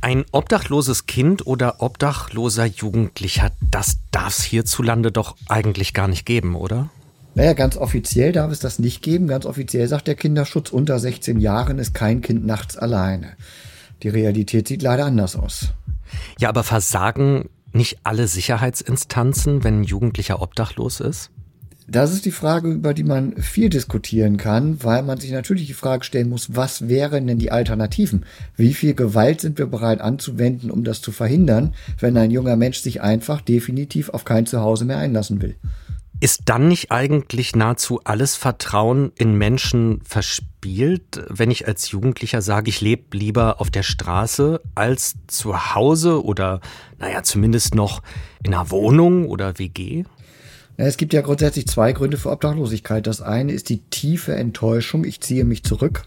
Ein obdachloses Kind oder obdachloser Jugendlicher, das darf es hierzulande doch eigentlich gar nicht geben, oder? Naja, ganz offiziell darf es das nicht geben. Ganz offiziell sagt der Kinderschutz, unter 16 Jahren ist kein Kind nachts alleine. Die Realität sieht leider anders aus. Ja, aber versagen nicht alle Sicherheitsinstanzen, wenn ein Jugendlicher obdachlos ist? Das ist die Frage, über die man viel diskutieren kann, weil man sich natürlich die Frage stellen muss, was wären denn die Alternativen? Wie viel Gewalt sind wir bereit anzuwenden, um das zu verhindern, wenn ein junger Mensch sich einfach definitiv auf kein Zuhause mehr einlassen will? Ist dann nicht eigentlich nahezu alles Vertrauen in Menschen verspielt, wenn ich als Jugendlicher sage, ich lebe lieber auf der Straße als zu Hause oder, naja, zumindest noch in einer Wohnung oder WG? Es gibt ja grundsätzlich zwei Gründe für Obdachlosigkeit. Das eine ist die tiefe Enttäuschung, ich ziehe mich zurück.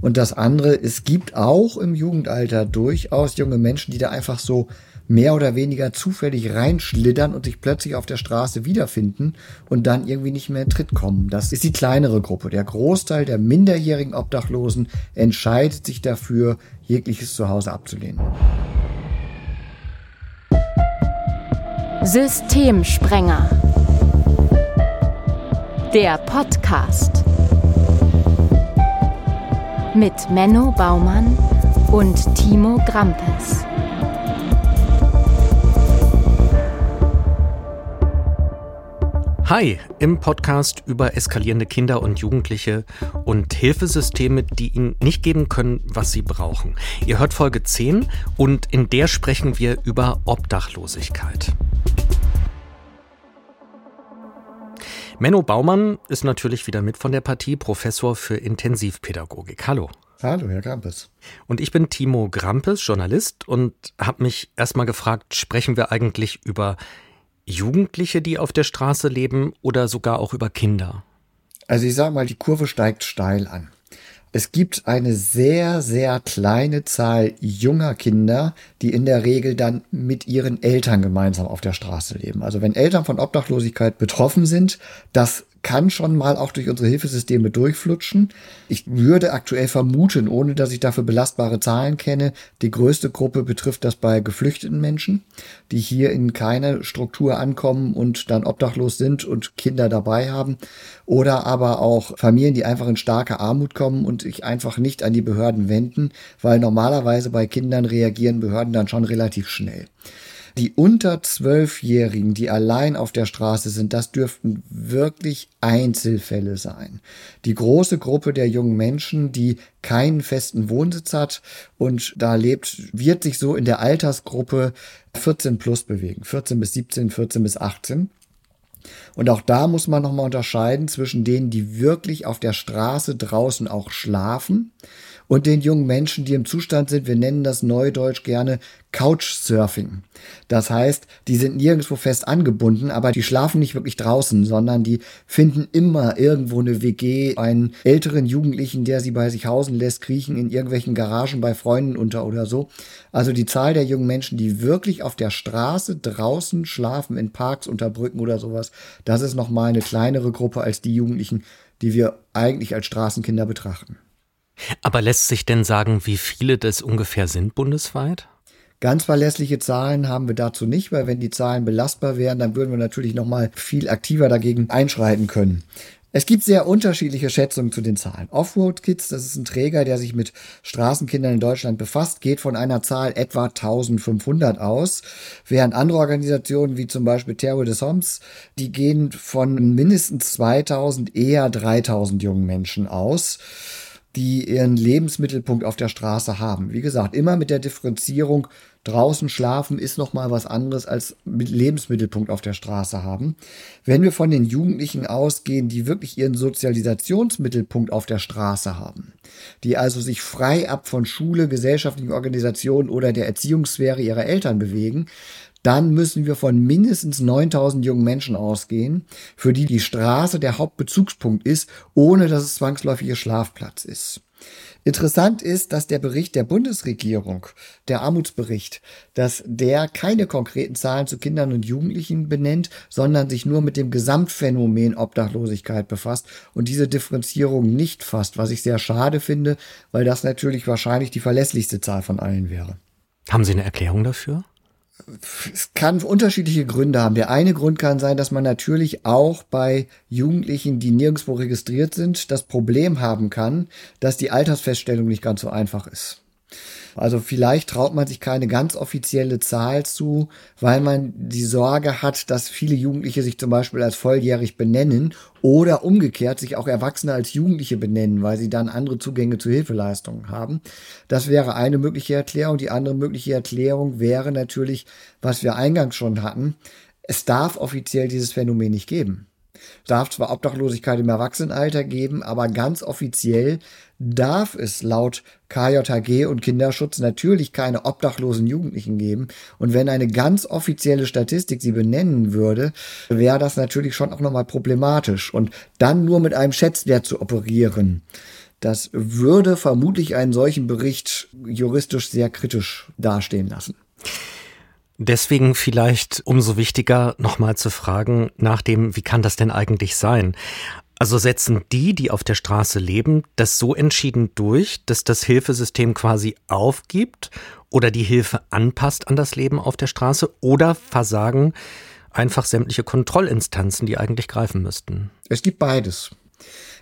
Und das andere, es gibt auch im Jugendalter durchaus junge Menschen, die da einfach so mehr oder weniger zufällig reinschlittern und sich plötzlich auf der Straße wiederfinden und dann irgendwie nicht mehr in Tritt kommen. Das ist die kleinere Gruppe. Der Großteil der minderjährigen Obdachlosen entscheidet sich dafür, jegliches Zuhause abzulehnen. Systemsprenger der Podcast. Mit Menno Baumann und Timo Grampes. Hi, im Podcast über eskalierende Kinder und Jugendliche und Hilfesysteme, die ihnen nicht geben können, was sie brauchen. Ihr hört Folge 10 und in der sprechen wir über Obdachlosigkeit. Menno Baumann ist natürlich wieder mit von der Partie, Professor für Intensivpädagogik. Hallo. Hallo, Herr Grampes. Und ich bin Timo Grampes, Journalist und habe mich erstmal gefragt, sprechen wir eigentlich über Jugendliche, die auf der Straße leben oder sogar auch über Kinder? Also ich sage mal, die Kurve steigt steil an. Es gibt eine sehr, sehr kleine Zahl junger Kinder, die in der Regel dann mit ihren Eltern gemeinsam auf der Straße leben. Also wenn Eltern von Obdachlosigkeit betroffen sind, das kann schon mal auch durch unsere Hilfesysteme durchflutschen. Ich würde aktuell vermuten, ohne dass ich dafür belastbare Zahlen kenne, die größte Gruppe betrifft das bei geflüchteten Menschen, die hier in keine Struktur ankommen und dann obdachlos sind und Kinder dabei haben. Oder aber auch Familien, die einfach in starke Armut kommen und sich einfach nicht an die Behörden wenden, weil normalerweise bei Kindern reagieren Behörden dann schon relativ schnell. Die unter Zwölfjährigen, die allein auf der Straße sind, das dürften wirklich Einzelfälle sein. Die große Gruppe der jungen Menschen, die keinen festen Wohnsitz hat und da lebt, wird sich so in der Altersgruppe 14 plus bewegen. 14 bis 17, 14 bis 18. Und auch da muss man nochmal unterscheiden zwischen denen, die wirklich auf der Straße draußen auch schlafen und den jungen Menschen, die im Zustand sind, wir nennen das neudeutsch gerne Couchsurfing. Das heißt, die sind nirgendwo fest angebunden, aber die schlafen nicht wirklich draußen, sondern die finden immer irgendwo eine WG, einen älteren Jugendlichen, der sie bei sich hausen lässt, kriechen in irgendwelchen Garagen bei Freunden unter oder so. Also die Zahl der jungen Menschen, die wirklich auf der Straße draußen schlafen, in Parks, unter Brücken oder sowas, das ist nochmal eine kleinere Gruppe als die Jugendlichen, die wir eigentlich als Straßenkinder betrachten. Aber lässt sich denn sagen, wie viele das ungefähr sind bundesweit? Ganz verlässliche Zahlen haben wir dazu nicht, weil wenn die Zahlen belastbar wären, dann würden wir natürlich noch mal viel aktiver dagegen einschreiten können. Es gibt sehr unterschiedliche Schätzungen zu den Zahlen. Offroad Kids, das ist ein Träger, der sich mit Straßenkindern in Deutschland befasst, geht von einer Zahl etwa 1500 aus, während andere Organisationen wie zum Beispiel Terror des Homs, die gehen von mindestens 2000, eher 3000 jungen Menschen aus die ihren Lebensmittelpunkt auf der Straße haben. Wie gesagt, immer mit der Differenzierung, draußen schlafen ist noch mal was anderes als mit Lebensmittelpunkt auf der Straße haben. Wenn wir von den Jugendlichen ausgehen, die wirklich ihren Sozialisationsmittelpunkt auf der Straße haben, die also sich frei ab von Schule, gesellschaftlichen Organisationen oder der Erziehungssphäre ihrer Eltern bewegen, dann müssen wir von mindestens 9000 jungen Menschen ausgehen, für die die Straße der Hauptbezugspunkt ist, ohne dass es zwangsläufig ihr Schlafplatz ist. Interessant ist, dass der Bericht der Bundesregierung, der Armutsbericht, dass der keine konkreten Zahlen zu Kindern und Jugendlichen benennt, sondern sich nur mit dem Gesamtphänomen Obdachlosigkeit befasst und diese Differenzierung nicht fasst, was ich sehr schade finde, weil das natürlich wahrscheinlich die verlässlichste Zahl von allen wäre. Haben Sie eine Erklärung dafür? Es kann unterschiedliche Gründe haben. Der eine Grund kann sein, dass man natürlich auch bei Jugendlichen, die nirgendwo registriert sind, das Problem haben kann, dass die Altersfeststellung nicht ganz so einfach ist. Also vielleicht traut man sich keine ganz offizielle Zahl zu, weil man die Sorge hat, dass viele Jugendliche sich zum Beispiel als volljährig benennen oder umgekehrt sich auch Erwachsene als Jugendliche benennen, weil sie dann andere Zugänge zu Hilfeleistungen haben. Das wäre eine mögliche Erklärung. Die andere mögliche Erklärung wäre natürlich, was wir eingangs schon hatten. Es darf offiziell dieses Phänomen nicht geben. Es darf zwar Obdachlosigkeit im Erwachsenenalter geben, aber ganz offiziell darf es laut KJHG und Kinderschutz natürlich keine obdachlosen Jugendlichen geben. Und wenn eine ganz offizielle Statistik sie benennen würde, wäre das natürlich schon auch nochmal problematisch. Und dann nur mit einem Schätzwert zu operieren, das würde vermutlich einen solchen Bericht juristisch sehr kritisch dastehen lassen. Deswegen vielleicht umso wichtiger, nochmal zu fragen nach dem, wie kann das denn eigentlich sein? Also setzen die, die auf der Straße leben, das so entschieden durch, dass das Hilfesystem quasi aufgibt oder die Hilfe anpasst an das Leben auf der Straße oder versagen einfach sämtliche Kontrollinstanzen, die eigentlich greifen müssten? Es gibt beides.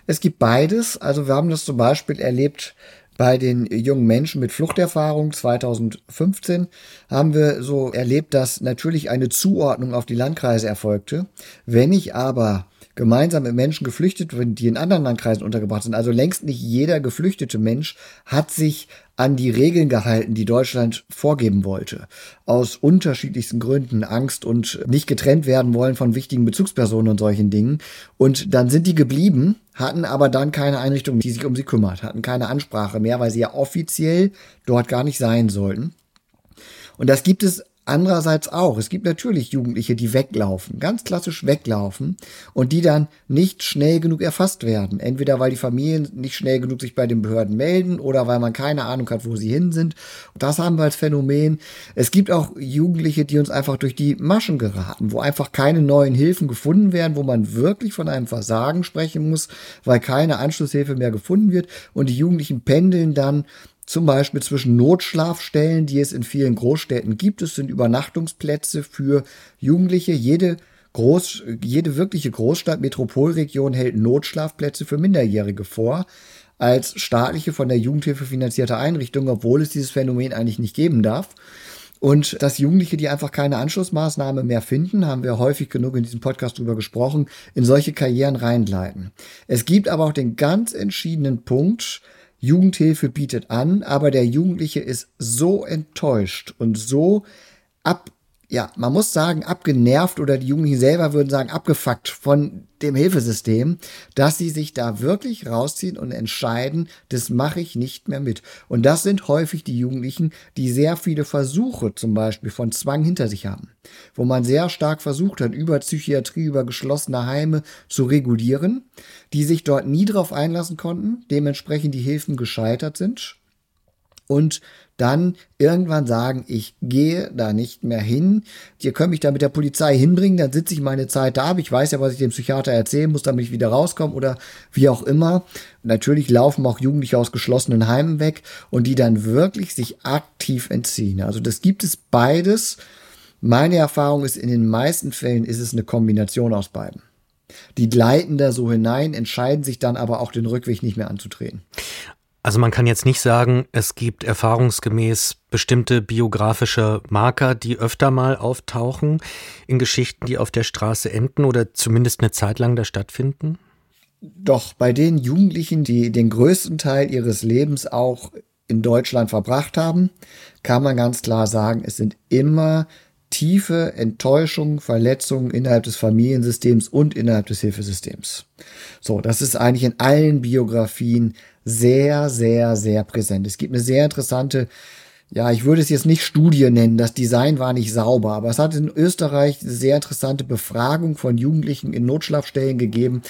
Es gibt beides. Also wir haben das zum Beispiel erlebt bei den jungen Menschen mit Fluchterfahrung 2015 haben wir so erlebt, dass natürlich eine Zuordnung auf die Landkreise erfolgte. Wenn ich aber gemeinsam mit Menschen geflüchtet bin, die in anderen Landkreisen untergebracht sind, also längst nicht jeder geflüchtete Mensch hat sich an die Regeln gehalten, die Deutschland vorgeben wollte. Aus unterschiedlichsten Gründen, Angst und nicht getrennt werden wollen von wichtigen Bezugspersonen und solchen Dingen. Und dann sind die geblieben, hatten aber dann keine Einrichtung, die sich um sie kümmert, hatten keine Ansprache mehr, weil sie ja offiziell dort gar nicht sein sollten. Und das gibt es Andererseits auch, es gibt natürlich Jugendliche, die weglaufen, ganz klassisch weglaufen und die dann nicht schnell genug erfasst werden. Entweder weil die Familien nicht schnell genug sich bei den Behörden melden oder weil man keine Ahnung hat, wo sie hin sind. Das haben wir als Phänomen. Es gibt auch Jugendliche, die uns einfach durch die Maschen geraten, wo einfach keine neuen Hilfen gefunden werden, wo man wirklich von einem Versagen sprechen muss, weil keine Anschlusshilfe mehr gefunden wird und die Jugendlichen pendeln dann zum Beispiel zwischen Notschlafstellen, die es in vielen Großstädten gibt. Es sind Übernachtungsplätze für Jugendliche. Jede Groß, jede wirkliche Großstadt, Metropolregion hält Notschlafplätze für Minderjährige vor als staatliche von der Jugendhilfe finanzierte Einrichtung, obwohl es dieses Phänomen eigentlich nicht geben darf. Und dass Jugendliche, die einfach keine Anschlussmaßnahme mehr finden, haben wir häufig genug in diesem Podcast drüber gesprochen, in solche Karrieren reingleiten. Es gibt aber auch den ganz entschiedenen Punkt, Jugendhilfe bietet an, aber der Jugendliche ist so enttäuscht und so ab ja, man muss sagen, abgenervt oder die Jugendlichen selber würden sagen, abgefuckt von dem Hilfesystem, dass sie sich da wirklich rausziehen und entscheiden, das mache ich nicht mehr mit. Und das sind häufig die Jugendlichen, die sehr viele Versuche zum Beispiel von Zwang hinter sich haben, wo man sehr stark versucht hat, über Psychiatrie, über geschlossene Heime zu regulieren, die sich dort nie drauf einlassen konnten, dementsprechend die Hilfen gescheitert sind und dann irgendwann sagen, ich gehe da nicht mehr hin. Ihr könnt mich da mit der Polizei hinbringen, dann sitze ich meine Zeit da ab. Ich weiß ja, was ich dem Psychiater erzählen muss, damit ich wieder rauskomme oder wie auch immer. Natürlich laufen auch Jugendliche aus geschlossenen Heimen weg und die dann wirklich sich aktiv entziehen. Also das gibt es beides. Meine Erfahrung ist, in den meisten Fällen ist es eine Kombination aus beiden. Die gleiten da so hinein, entscheiden sich dann aber auch den Rückweg nicht mehr anzutreten. Also man kann jetzt nicht sagen, es gibt erfahrungsgemäß bestimmte biografische Marker, die öfter mal auftauchen in Geschichten, die auf der Straße enden oder zumindest eine Zeit lang da stattfinden? Doch bei den Jugendlichen, die den größten Teil ihres Lebens auch in Deutschland verbracht haben, kann man ganz klar sagen, es sind immer tiefe Enttäuschungen, Verletzungen innerhalb des Familiensystems und innerhalb des Hilfesystems. So, das ist eigentlich in allen Biografien sehr, sehr, sehr präsent. Es gibt eine sehr interessante, ja, ich würde es jetzt nicht Studie nennen, das Design war nicht sauber, aber es hat in Österreich eine sehr interessante Befragung von Jugendlichen in Notschlafstellen gegeben.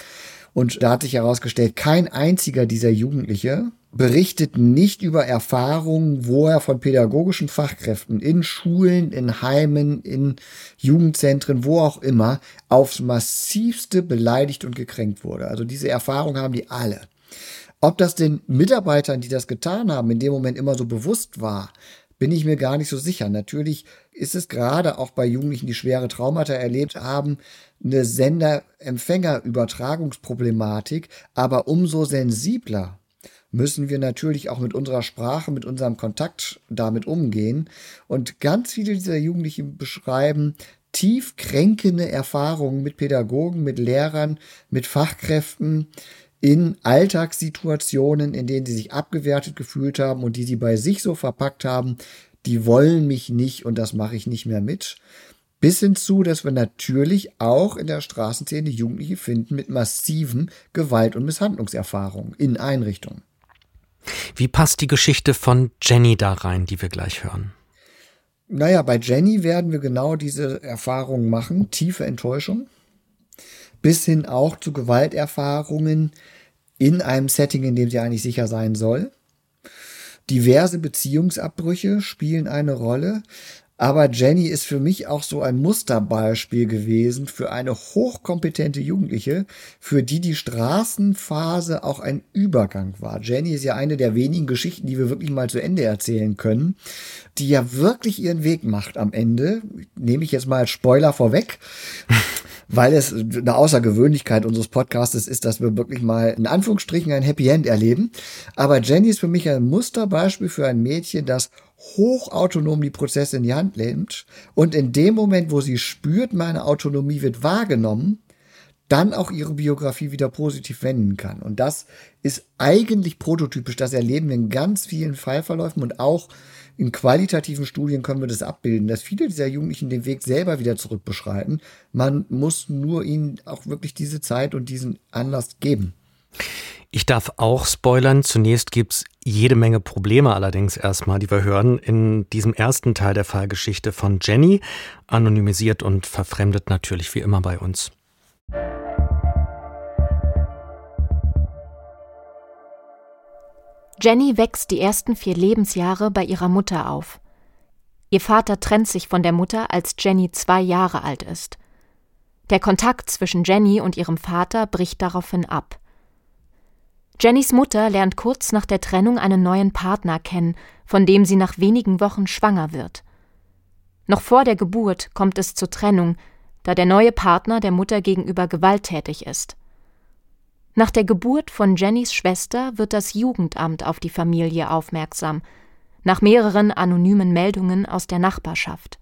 Und da hat sich herausgestellt, kein einziger dieser Jugendliche berichtet nicht über Erfahrungen, wo er von pädagogischen Fachkräften in Schulen, in Heimen, in Jugendzentren, wo auch immer, aufs massivste beleidigt und gekränkt wurde. Also diese Erfahrung haben die alle. Ob das den Mitarbeitern, die das getan haben, in dem Moment immer so bewusst war, bin ich mir gar nicht so sicher. Natürlich ist es gerade auch bei Jugendlichen, die schwere Traumata erlebt haben, eine Sender-Empfänger-Übertragungsproblematik, aber umso sensibler müssen wir natürlich auch mit unserer Sprache, mit unserem Kontakt damit umgehen. Und ganz viele dieser Jugendlichen beschreiben tief kränkende Erfahrungen mit Pädagogen, mit Lehrern, mit Fachkräften, in Alltagssituationen, in denen sie sich abgewertet gefühlt haben und die sie bei sich so verpackt haben, die wollen mich nicht und das mache ich nicht mehr mit. Bis hinzu, dass wir natürlich auch in der Straßenszene Jugendliche finden mit massiven Gewalt- und Misshandlungserfahrungen in Einrichtungen. Wie passt die Geschichte von Jenny da rein, die wir gleich hören? Naja, bei Jenny werden wir genau diese Erfahrungen machen. Tiefe Enttäuschung, bis hin auch zu Gewalterfahrungen in einem Setting, in dem sie eigentlich sicher sein soll. Diverse Beziehungsabbrüche spielen eine Rolle. Aber Jenny ist für mich auch so ein Musterbeispiel gewesen für eine hochkompetente Jugendliche, für die die Straßenphase auch ein Übergang war. Jenny ist ja eine der wenigen Geschichten, die wir wirklich mal zu Ende erzählen können, die ja wirklich ihren Weg macht am Ende. Nehme ich jetzt mal als Spoiler vorweg weil es eine Außergewöhnlichkeit unseres Podcasts ist, dass wir wirklich mal in Anführungsstrichen ein Happy End erleben. Aber Jenny ist für mich ein Musterbeispiel für ein Mädchen, das hochautonom die Prozesse in die Hand nimmt und in dem Moment, wo sie spürt, meine Autonomie wird wahrgenommen, dann auch ihre Biografie wieder positiv wenden kann. Und das ist eigentlich prototypisch. Das erleben wir in ganz vielen Fallverläufen und auch in qualitativen Studien können wir das abbilden, dass viele dieser Jugendlichen den Weg selber wieder zurückbeschreiten. Man muss nur ihnen auch wirklich diese Zeit und diesen Anlass geben. Ich darf auch spoilern. Zunächst gibt es jede Menge Probleme allerdings erstmal, die wir hören in diesem ersten Teil der Fallgeschichte von Jenny, anonymisiert und verfremdet natürlich wie immer bei uns. Jenny wächst die ersten vier Lebensjahre bei ihrer Mutter auf. Ihr Vater trennt sich von der Mutter, als Jenny zwei Jahre alt ist. Der Kontakt zwischen Jenny und ihrem Vater bricht daraufhin ab. Jennys Mutter lernt kurz nach der Trennung einen neuen Partner kennen, von dem sie nach wenigen Wochen schwanger wird. Noch vor der Geburt kommt es zur Trennung, da der neue Partner der Mutter gegenüber gewalttätig ist. Nach der Geburt von Jennys Schwester wird das Jugendamt auf die Familie aufmerksam, nach mehreren anonymen Meldungen aus der Nachbarschaft.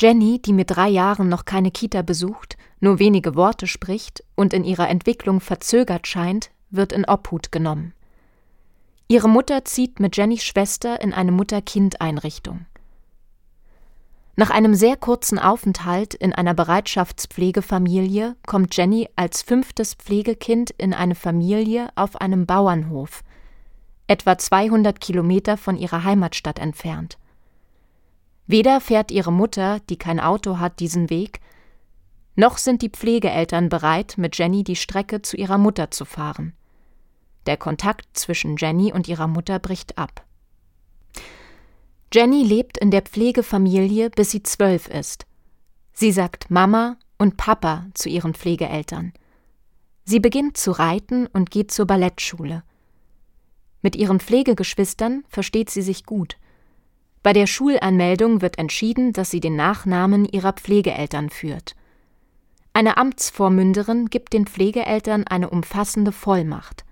Jenny, die mit drei Jahren noch keine Kita besucht, nur wenige Worte spricht und in ihrer Entwicklung verzögert scheint, wird in Obhut genommen. Ihre Mutter zieht mit Jennys Schwester in eine Mutter-Kind-Einrichtung. Nach einem sehr kurzen Aufenthalt in einer Bereitschaftspflegefamilie kommt Jenny als fünftes Pflegekind in eine Familie auf einem Bauernhof, etwa 200 Kilometer von ihrer Heimatstadt entfernt. Weder fährt ihre Mutter, die kein Auto hat, diesen Weg, noch sind die Pflegeeltern bereit, mit Jenny die Strecke zu ihrer Mutter zu fahren. Der Kontakt zwischen Jenny und ihrer Mutter bricht ab. Jenny lebt in der Pflegefamilie, bis sie zwölf ist. Sie sagt Mama und Papa zu ihren Pflegeeltern. Sie beginnt zu reiten und geht zur Ballettschule. Mit ihren Pflegegeschwistern versteht sie sich gut. Bei der Schulanmeldung wird entschieden, dass sie den Nachnamen ihrer Pflegeeltern führt. Eine Amtsvormünderin gibt den Pflegeeltern eine umfassende Vollmacht.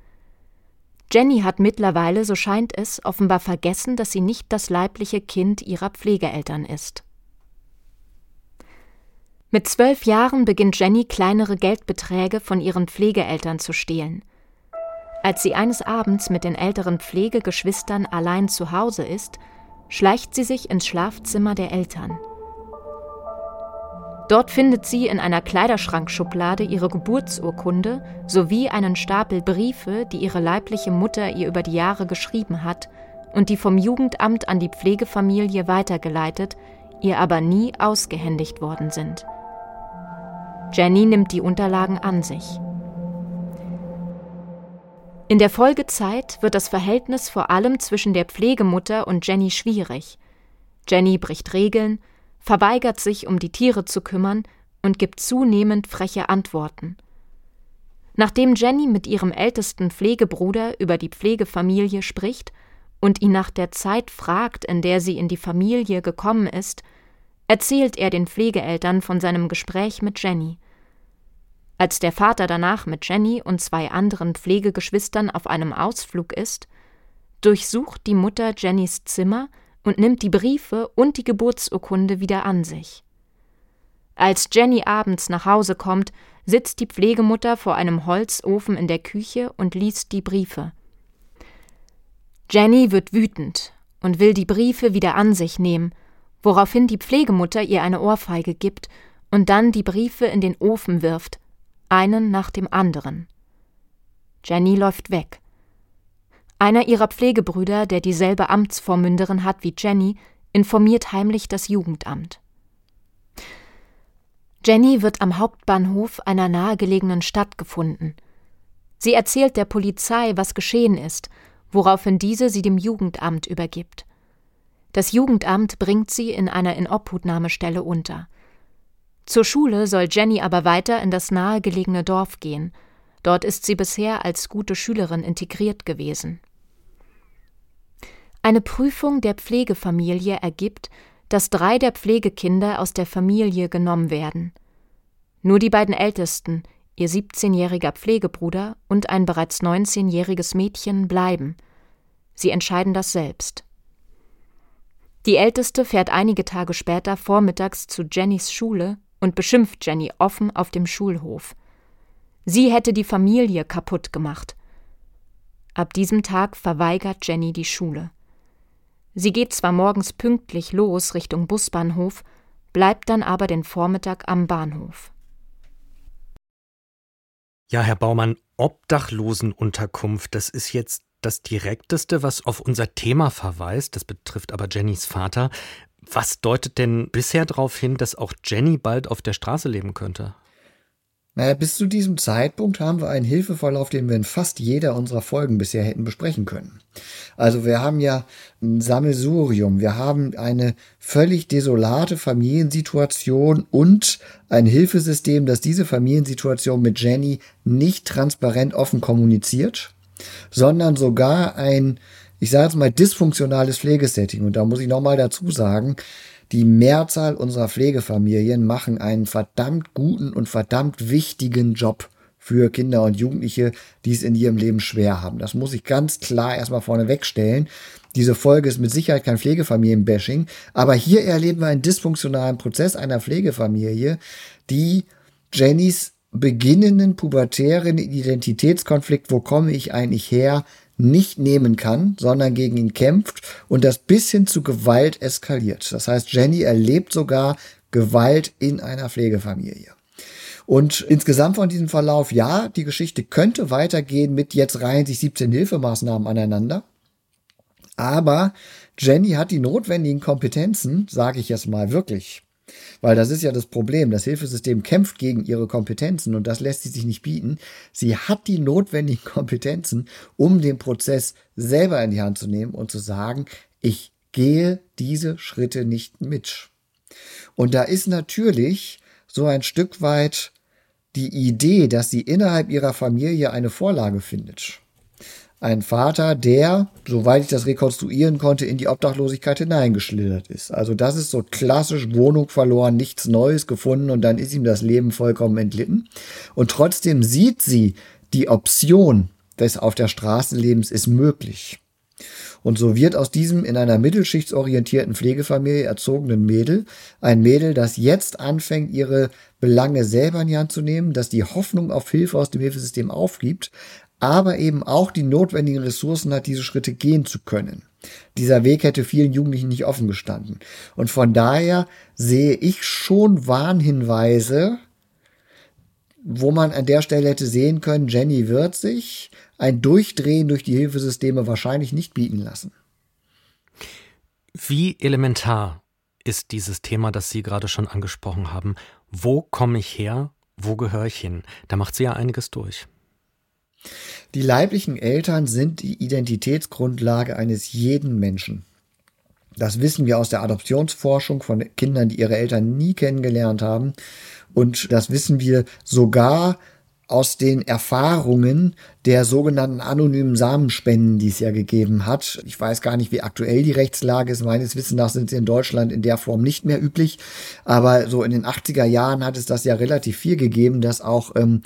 Jenny hat mittlerweile, so scheint es, offenbar vergessen, dass sie nicht das leibliche Kind ihrer Pflegeeltern ist. Mit zwölf Jahren beginnt Jenny kleinere Geldbeträge von ihren Pflegeeltern zu stehlen. Als sie eines Abends mit den älteren Pflegegeschwistern allein zu Hause ist, schleicht sie sich ins Schlafzimmer der Eltern. Dort findet sie in einer Kleiderschrankschublade ihre Geburtsurkunde sowie einen Stapel Briefe, die ihre leibliche Mutter ihr über die Jahre geschrieben hat und die vom Jugendamt an die Pflegefamilie weitergeleitet, ihr aber nie ausgehändigt worden sind. Jenny nimmt die Unterlagen an sich. In der Folgezeit wird das Verhältnis vor allem zwischen der Pflegemutter und Jenny schwierig. Jenny bricht Regeln, verweigert sich, um die Tiere zu kümmern und gibt zunehmend freche Antworten. Nachdem Jenny mit ihrem ältesten Pflegebruder über die Pflegefamilie spricht und ihn nach der Zeit fragt, in der sie in die Familie gekommen ist, erzählt er den Pflegeeltern von seinem Gespräch mit Jenny. Als der Vater danach mit Jenny und zwei anderen Pflegegeschwistern auf einem Ausflug ist, durchsucht die Mutter Jennys Zimmer und nimmt die Briefe und die Geburtsurkunde wieder an sich. Als Jenny abends nach Hause kommt, sitzt die Pflegemutter vor einem Holzofen in der Küche und liest die Briefe. Jenny wird wütend und will die Briefe wieder an sich nehmen, woraufhin die Pflegemutter ihr eine Ohrfeige gibt und dann die Briefe in den Ofen wirft, einen nach dem anderen. Jenny läuft weg. Einer ihrer Pflegebrüder, der dieselbe Amtsvormünderin hat wie Jenny, informiert heimlich das Jugendamt. Jenny wird am Hauptbahnhof einer nahegelegenen Stadt gefunden. Sie erzählt der Polizei, was geschehen ist, woraufhin diese sie dem Jugendamt übergibt. Das Jugendamt bringt sie in einer Inobhutnahmestelle unter. Zur Schule soll Jenny aber weiter in das nahegelegene Dorf gehen. Dort ist sie bisher als gute Schülerin integriert gewesen. Eine Prüfung der Pflegefamilie ergibt, dass drei der Pflegekinder aus der Familie genommen werden. Nur die beiden Ältesten, ihr 17-jähriger Pflegebruder und ein bereits 19-jähriges Mädchen bleiben. Sie entscheiden das selbst. Die Älteste fährt einige Tage später vormittags zu Jennys Schule und beschimpft Jenny offen auf dem Schulhof. Sie hätte die Familie kaputt gemacht. Ab diesem Tag verweigert Jenny die Schule. Sie geht zwar morgens pünktlich los Richtung Busbahnhof, bleibt dann aber den Vormittag am Bahnhof. Ja, Herr Baumann, Obdachlosenunterkunft, das ist jetzt das Direkteste, was auf unser Thema verweist. Das betrifft aber Jennys Vater. Was deutet denn bisher darauf hin, dass auch Jenny bald auf der Straße leben könnte? Naja, bis zu diesem Zeitpunkt haben wir einen Hilfeverlauf, den wir in fast jeder unserer Folgen bisher hätten besprechen können. Also wir haben ja ein Sammelsurium, wir haben eine völlig desolate Familiensituation und ein Hilfesystem, das diese Familiensituation mit Jenny nicht transparent offen kommuniziert sondern sogar ein, ich sage jetzt mal, dysfunktionales Pflegesetting. Und da muss ich nochmal dazu sagen, die Mehrzahl unserer Pflegefamilien machen einen verdammt guten und verdammt wichtigen Job für Kinder und Jugendliche, die es in ihrem Leben schwer haben. Das muss ich ganz klar erstmal vorne wegstellen. Diese Folge ist mit Sicherheit kein Pflegefamilienbashing, aber hier erleben wir einen dysfunktionalen Prozess einer Pflegefamilie, die Jennys beginnenden pubertären Identitätskonflikt, wo komme ich eigentlich her, nicht nehmen kann, sondern gegen ihn kämpft und das bis hin zu Gewalt eskaliert. Das heißt, Jenny erlebt sogar Gewalt in einer Pflegefamilie. Und insgesamt von diesem Verlauf, ja, die Geschichte könnte weitergehen mit jetzt reihen sich 17 Hilfemaßnahmen aneinander. Aber Jenny hat die notwendigen Kompetenzen, sage ich jetzt mal wirklich, weil das ist ja das Problem. Das Hilfesystem kämpft gegen ihre Kompetenzen und das lässt sie sich nicht bieten. Sie hat die notwendigen Kompetenzen, um den Prozess selber in die Hand zu nehmen und zu sagen, ich gehe diese Schritte nicht mit. Und da ist natürlich so ein Stück weit die Idee, dass sie innerhalb ihrer Familie eine Vorlage findet ein Vater, der, soweit ich das rekonstruieren konnte, in die Obdachlosigkeit hineingeschlittert ist. Also das ist so klassisch Wohnung verloren, nichts Neues gefunden und dann ist ihm das Leben vollkommen entlitten. Und trotzdem sieht sie, die Option des auf der Straße Lebens ist möglich. Und so wird aus diesem in einer mittelschichtsorientierten Pflegefamilie erzogenen Mädel ein Mädel, das jetzt anfängt, ihre Belange selber in die Hand zu nehmen, das die Hoffnung auf Hilfe aus dem Hilfesystem aufgibt, aber eben auch die notwendigen Ressourcen hat, diese Schritte gehen zu können. Dieser Weg hätte vielen Jugendlichen nicht offen gestanden. Und von daher sehe ich schon Warnhinweise, wo man an der Stelle hätte sehen können, Jenny wird sich ein Durchdrehen durch die Hilfesysteme wahrscheinlich nicht bieten lassen. Wie elementar ist dieses Thema, das Sie gerade schon angesprochen haben? Wo komme ich her? Wo gehöre ich hin? Da macht sie ja einiges durch. Die leiblichen Eltern sind die Identitätsgrundlage eines jeden Menschen. Das wissen wir aus der Adoptionsforschung von Kindern, die ihre Eltern nie kennengelernt haben. Und das wissen wir sogar aus den Erfahrungen der sogenannten anonymen Samenspenden, die es ja gegeben hat. Ich weiß gar nicht, wie aktuell die Rechtslage ist. Meines Wissens nach sind sie in Deutschland in der Form nicht mehr üblich. Aber so in den 80er Jahren hat es das ja relativ viel gegeben, dass auch ähm,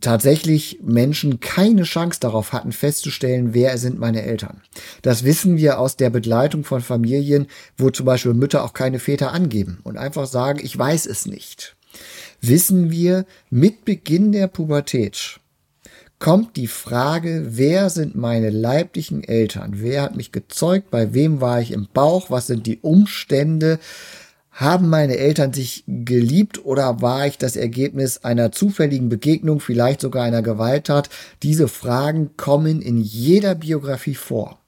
tatsächlich Menschen keine Chance darauf hatten, festzustellen, wer sind meine Eltern. Das wissen wir aus der Begleitung von Familien, wo zum Beispiel Mütter auch keine Väter angeben und einfach sagen, ich weiß es nicht wissen wir, mit Beginn der Pubertät kommt die Frage, wer sind meine leiblichen Eltern? Wer hat mich gezeugt? Bei wem war ich im Bauch? Was sind die Umstände? Haben meine Eltern sich geliebt oder war ich das Ergebnis einer zufälligen Begegnung, vielleicht sogar einer Gewalttat? Diese Fragen kommen in jeder Biografie vor.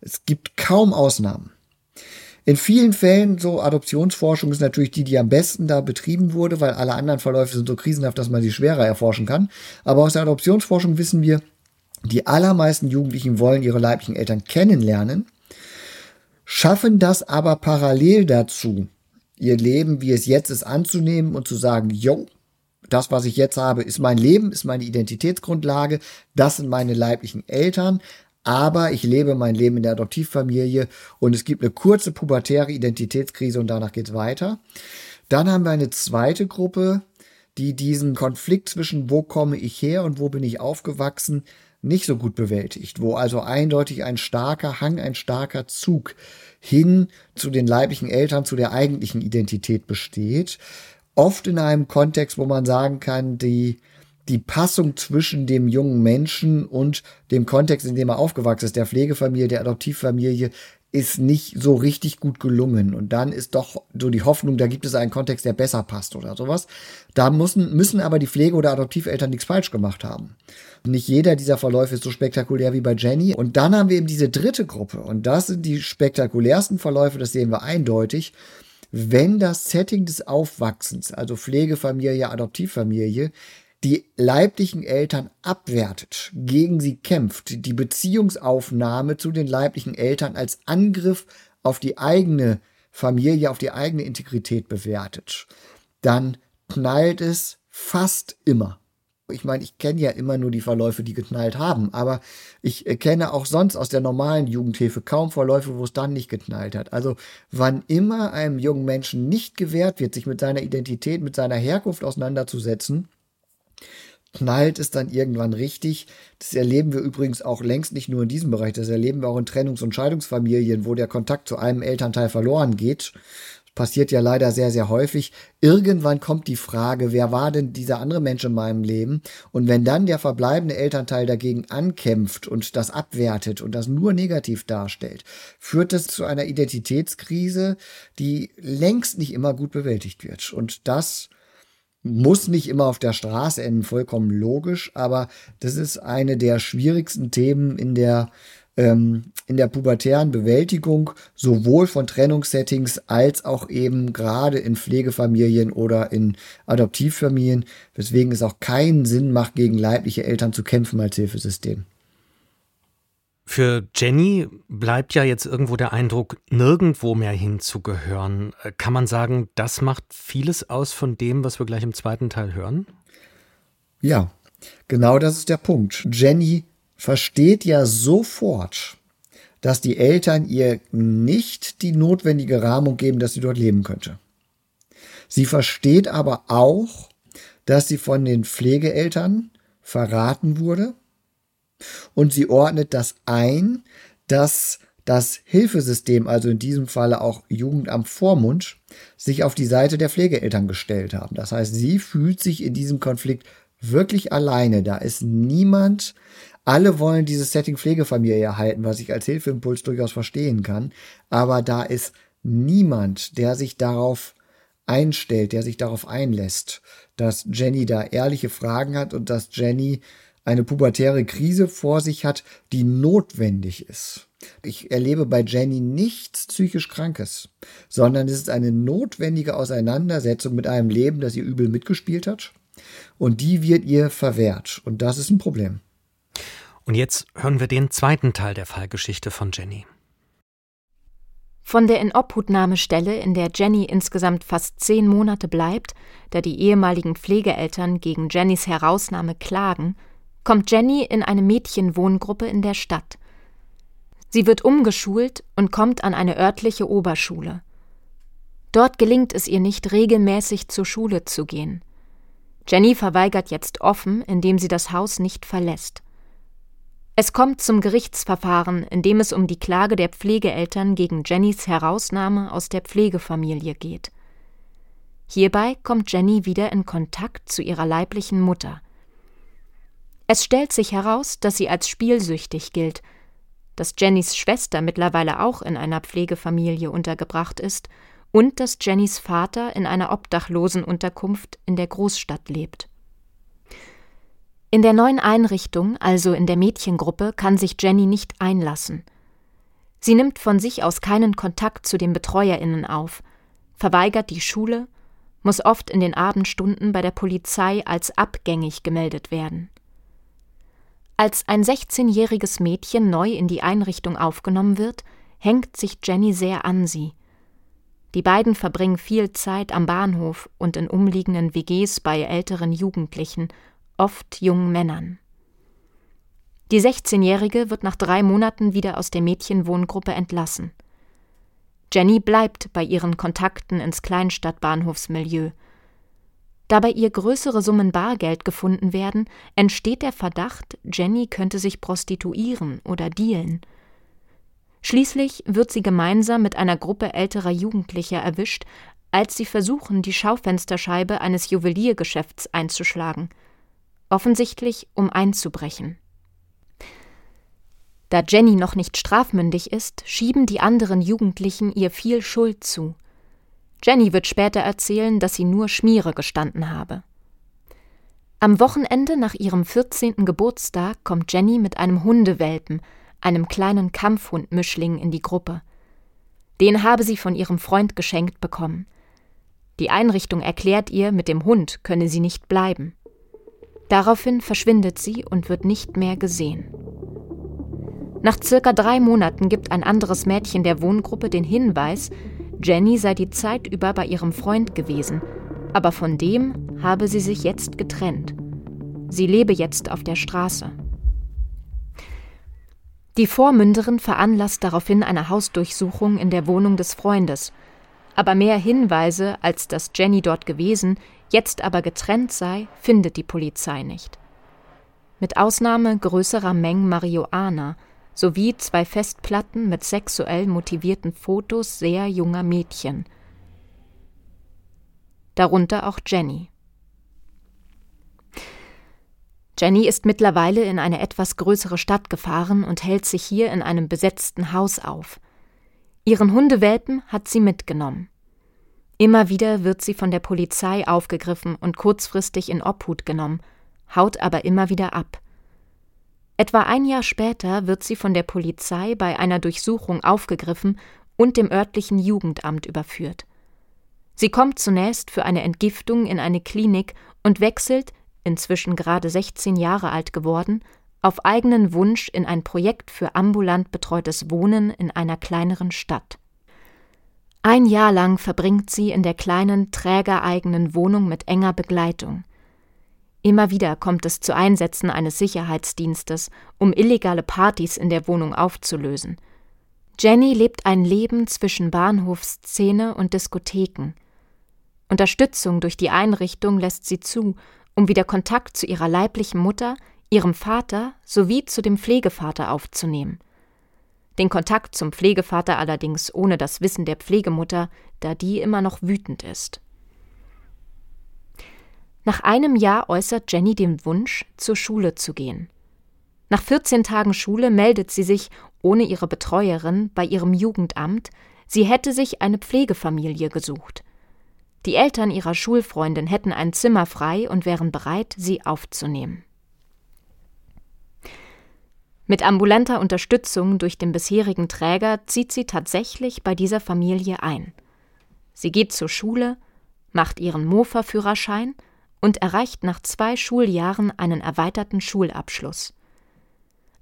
Es gibt kaum Ausnahmen. In vielen Fällen, so Adoptionsforschung ist natürlich die, die am besten da betrieben wurde, weil alle anderen Verläufe sind so krisenhaft, dass man sie schwerer erforschen kann. Aber aus der Adoptionsforschung wissen wir, die allermeisten Jugendlichen wollen ihre leiblichen Eltern kennenlernen, schaffen das aber parallel dazu, ihr Leben, wie es jetzt ist, anzunehmen und zu sagen, yo, das, was ich jetzt habe, ist mein Leben, ist meine Identitätsgrundlage, das sind meine leiblichen Eltern, aber ich lebe mein Leben in der Adoptivfamilie und es gibt eine kurze pubertäre Identitätskrise und danach geht's weiter. Dann haben wir eine zweite Gruppe, die diesen Konflikt zwischen wo komme ich her und wo bin ich aufgewachsen nicht so gut bewältigt, wo also eindeutig ein starker Hang, ein starker Zug hin zu den leiblichen Eltern, zu der eigentlichen Identität besteht. Oft in einem Kontext, wo man sagen kann, die die Passung zwischen dem jungen Menschen und dem Kontext, in dem er aufgewachsen ist, der Pflegefamilie, der Adoptivfamilie, ist nicht so richtig gut gelungen. Und dann ist doch so die Hoffnung, da gibt es einen Kontext, der besser passt oder sowas. Da müssen, müssen aber die Pflege- oder Adoptiveltern nichts falsch gemacht haben. Nicht jeder dieser Verläufe ist so spektakulär wie bei Jenny. Und dann haben wir eben diese dritte Gruppe. Und das sind die spektakulärsten Verläufe, das sehen wir eindeutig. Wenn das Setting des Aufwachsens, also Pflegefamilie, Adoptivfamilie, die leiblichen Eltern abwertet, gegen sie kämpft, die Beziehungsaufnahme zu den leiblichen Eltern als Angriff auf die eigene Familie, auf die eigene Integrität bewertet, dann knallt es fast immer. Ich meine, ich kenne ja immer nur die Verläufe, die geknallt haben, aber ich kenne auch sonst aus der normalen Jugendhilfe kaum Verläufe, wo es dann nicht geknallt hat. Also wann immer einem jungen Menschen nicht gewährt wird, sich mit seiner Identität, mit seiner Herkunft auseinanderzusetzen, knallt es dann irgendwann richtig. Das erleben wir übrigens auch längst nicht nur in diesem Bereich, das erleben wir auch in Trennungs- und Scheidungsfamilien, wo der Kontakt zu einem Elternteil verloren geht. Das passiert ja leider sehr, sehr häufig. Irgendwann kommt die Frage, wer war denn dieser andere Mensch in meinem Leben? Und wenn dann der verbleibende Elternteil dagegen ankämpft und das abwertet und das nur negativ darstellt, führt das zu einer Identitätskrise, die längst nicht immer gut bewältigt wird. Und das muss nicht immer auf der Straße enden, vollkommen logisch, aber das ist eine der schwierigsten Themen in der ähm, in der pubertären Bewältigung sowohl von Trennungssettings als auch eben gerade in Pflegefamilien oder in Adoptivfamilien, weswegen es auch keinen Sinn macht, gegen leibliche Eltern zu kämpfen als Hilfesystem. Für Jenny bleibt ja jetzt irgendwo der Eindruck, nirgendwo mehr hinzugehören. Äh, kann man sagen, das macht vieles aus von dem, was wir gleich im zweiten Teil hören? Ja, genau das ist der Punkt. Jenny versteht ja sofort, dass die Eltern ihr nicht die notwendige Rahmung geben, dass sie dort leben könnte. Sie versteht aber auch, dass sie von den Pflegeeltern verraten wurde und sie ordnet das ein, dass das Hilfesystem, also in diesem Falle auch Jugendamt Vormund, sich auf die Seite der Pflegeeltern gestellt haben. Das heißt, sie fühlt sich in diesem Konflikt wirklich alleine. Da ist niemand. Alle wollen dieses Setting Pflegefamilie erhalten, was ich als Hilfeimpuls durchaus verstehen kann. Aber da ist niemand, der sich darauf einstellt, der sich darauf einlässt, dass Jenny da ehrliche Fragen hat und dass Jenny eine pubertäre Krise vor sich hat, die notwendig ist. Ich erlebe bei Jenny nichts psychisch Krankes, sondern es ist eine notwendige Auseinandersetzung mit einem Leben, das ihr übel mitgespielt hat. Und die wird ihr verwehrt. Und das ist ein Problem. Und jetzt hören wir den zweiten Teil der Fallgeschichte von Jenny. Von der Inobhutnahmestelle, in der Jenny insgesamt fast zehn Monate bleibt, da die ehemaligen Pflegeeltern gegen Jennys Herausnahme klagen, kommt Jenny in eine Mädchenwohngruppe in der Stadt. Sie wird umgeschult und kommt an eine örtliche Oberschule. Dort gelingt es ihr nicht, regelmäßig zur Schule zu gehen. Jenny verweigert jetzt offen, indem sie das Haus nicht verlässt. Es kommt zum Gerichtsverfahren, in dem es um die Klage der Pflegeeltern gegen Jennys Herausnahme aus der Pflegefamilie geht. Hierbei kommt Jenny wieder in Kontakt zu ihrer leiblichen Mutter. Es stellt sich heraus, dass sie als spielsüchtig gilt, dass Jennys Schwester mittlerweile auch in einer Pflegefamilie untergebracht ist und dass Jennys Vater in einer Obdachlosenunterkunft in der Großstadt lebt. In der neuen Einrichtung, also in der Mädchengruppe, kann sich Jenny nicht einlassen. Sie nimmt von sich aus keinen Kontakt zu den Betreuerinnen auf, verweigert die Schule, muss oft in den Abendstunden bei der Polizei als abgängig gemeldet werden. Als ein 16-jähriges Mädchen neu in die Einrichtung aufgenommen wird, hängt sich Jenny sehr an sie. Die beiden verbringen viel Zeit am Bahnhof und in umliegenden WGs bei älteren Jugendlichen, oft jungen Männern. Die 16-Jährige wird nach drei Monaten wieder aus der Mädchenwohngruppe entlassen. Jenny bleibt bei ihren Kontakten ins Kleinstadtbahnhofsmilieu. Da bei ihr größere Summen Bargeld gefunden werden, entsteht der Verdacht, Jenny könnte sich prostituieren oder dealen. Schließlich wird sie gemeinsam mit einer Gruppe älterer Jugendlicher erwischt, als sie versuchen, die Schaufensterscheibe eines Juweliergeschäfts einzuschlagen, offensichtlich um einzubrechen. Da Jenny noch nicht strafmündig ist, schieben die anderen Jugendlichen ihr viel Schuld zu. Jenny wird später erzählen, dass sie nur Schmiere gestanden habe. Am Wochenende nach ihrem 14. Geburtstag kommt Jenny mit einem Hundewelpen, einem kleinen Kampfhundmischling, in die Gruppe. Den habe sie von ihrem Freund geschenkt bekommen. Die Einrichtung erklärt ihr, mit dem Hund könne sie nicht bleiben. Daraufhin verschwindet sie und wird nicht mehr gesehen. Nach circa drei Monaten gibt ein anderes Mädchen der Wohngruppe den Hinweis, Jenny sei die Zeit über bei ihrem Freund gewesen, aber von dem habe sie sich jetzt getrennt. Sie lebe jetzt auf der Straße. Die Vormünderin veranlasst daraufhin eine Hausdurchsuchung in der Wohnung des Freundes, aber mehr Hinweise, als dass Jenny dort gewesen, jetzt aber getrennt sei, findet die Polizei nicht. Mit Ausnahme größerer Mengen Marihuana sowie zwei Festplatten mit sexuell motivierten Fotos sehr junger Mädchen. Darunter auch Jenny. Jenny ist mittlerweile in eine etwas größere Stadt gefahren und hält sich hier in einem besetzten Haus auf. Ihren Hundewelpen hat sie mitgenommen. Immer wieder wird sie von der Polizei aufgegriffen und kurzfristig in Obhut genommen, haut aber immer wieder ab. Etwa ein Jahr später wird sie von der Polizei bei einer Durchsuchung aufgegriffen und dem örtlichen Jugendamt überführt. Sie kommt zunächst für eine Entgiftung in eine Klinik und wechselt, inzwischen gerade 16 Jahre alt geworden, auf eigenen Wunsch in ein Projekt für ambulant betreutes Wohnen in einer kleineren Stadt. Ein Jahr lang verbringt sie in der kleinen, trägereigenen Wohnung mit enger Begleitung. Immer wieder kommt es zu Einsätzen eines Sicherheitsdienstes, um illegale Partys in der Wohnung aufzulösen. Jenny lebt ein Leben zwischen Bahnhofsszene und Diskotheken. Unterstützung durch die Einrichtung lässt sie zu, um wieder Kontakt zu ihrer leiblichen Mutter, ihrem Vater sowie zu dem Pflegevater aufzunehmen. Den Kontakt zum Pflegevater allerdings ohne das Wissen der Pflegemutter, da die immer noch wütend ist. Nach einem Jahr äußert Jenny den Wunsch, zur Schule zu gehen. Nach 14 Tagen Schule meldet sie sich, ohne ihre Betreuerin, bei ihrem Jugendamt, sie hätte sich eine Pflegefamilie gesucht. Die Eltern ihrer Schulfreundin hätten ein Zimmer frei und wären bereit, sie aufzunehmen. Mit ambulanter Unterstützung durch den bisherigen Träger zieht sie tatsächlich bei dieser Familie ein. Sie geht zur Schule, macht ihren Mofa-Führerschein und erreicht nach zwei Schuljahren einen erweiterten Schulabschluss.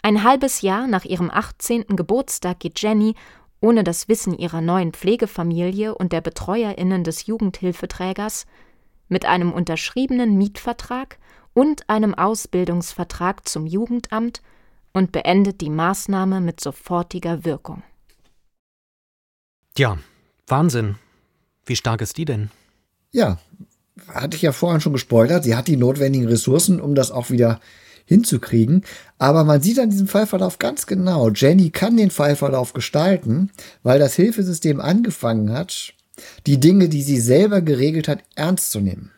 Ein halbes Jahr nach ihrem 18. Geburtstag geht Jenny, ohne das Wissen ihrer neuen Pflegefamilie und der Betreuerinnen des Jugendhilfeträgers, mit einem unterschriebenen Mietvertrag und einem Ausbildungsvertrag zum Jugendamt und beendet die Maßnahme mit sofortiger Wirkung. Ja, Wahnsinn. Wie stark ist die denn? Ja, hatte ich ja vorhin schon gespoilert. Sie hat die notwendigen Ressourcen, um das auch wieder hinzukriegen. Aber man sieht an diesem Fallverlauf ganz genau, Jenny kann den Fallverlauf gestalten, weil das Hilfesystem angefangen hat, die Dinge, die sie selber geregelt hat, ernst zu nehmen.